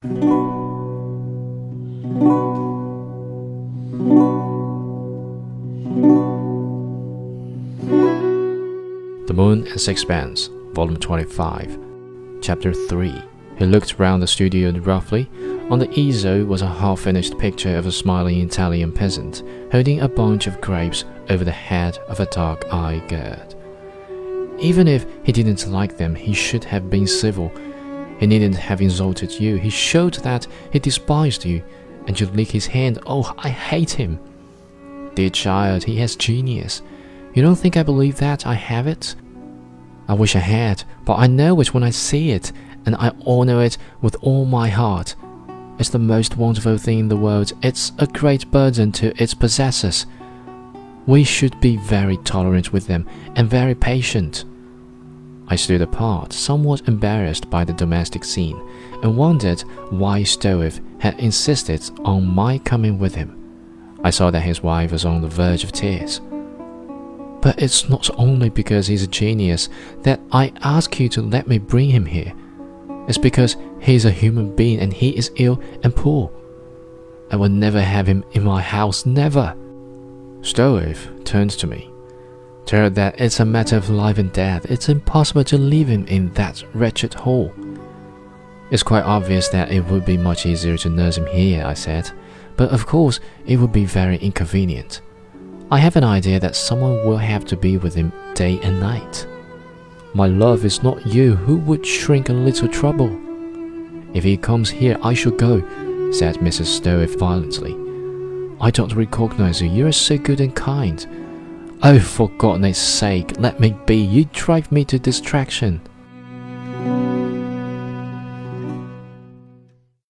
The Moon and Sixpence, Volume 25, Chapter 3. He looked round the studio roughly. On the easel was a half finished picture of a smiling Italian peasant holding a bunch of grapes over the head of a dark eyed girl. Even if he didn't like them, he should have been civil. He needn't have insulted you. He showed that he despised you, and you lick his hand. Oh, I hate him. Dear child, he has genius. You don't think I believe that I have it? I wish I had, but I know it when I see it, and I honor it with all my heart. It's the most wonderful thing in the world. It's a great burden to its possessors. We should be very tolerant with them and very patient. I stood apart, somewhat embarrassed by the domestic scene, and wondered why Stroeve had insisted on my coming with him. I saw that his wife was on the verge of tears. But it's not only because he's a genius that I ask you to let me bring him here. It's because he's a human being and he is ill and poor. I will never have him in my house, never. Stroeve turned to me. Tell that it's a matter of life and death. It's impossible to leave him in that wretched hole. It's quite obvious that it would be much easier to nurse him here, I said, but of course it would be very inconvenient. I have an idea that someone will have to be with him day and night. My love is not you who would shrink a little trouble. If he comes here, I shall go, said Mrs. Stroeve violently. I don't recognize you. You are so good and kind. Oh, for goodness sake, let me be, you drive me to distraction.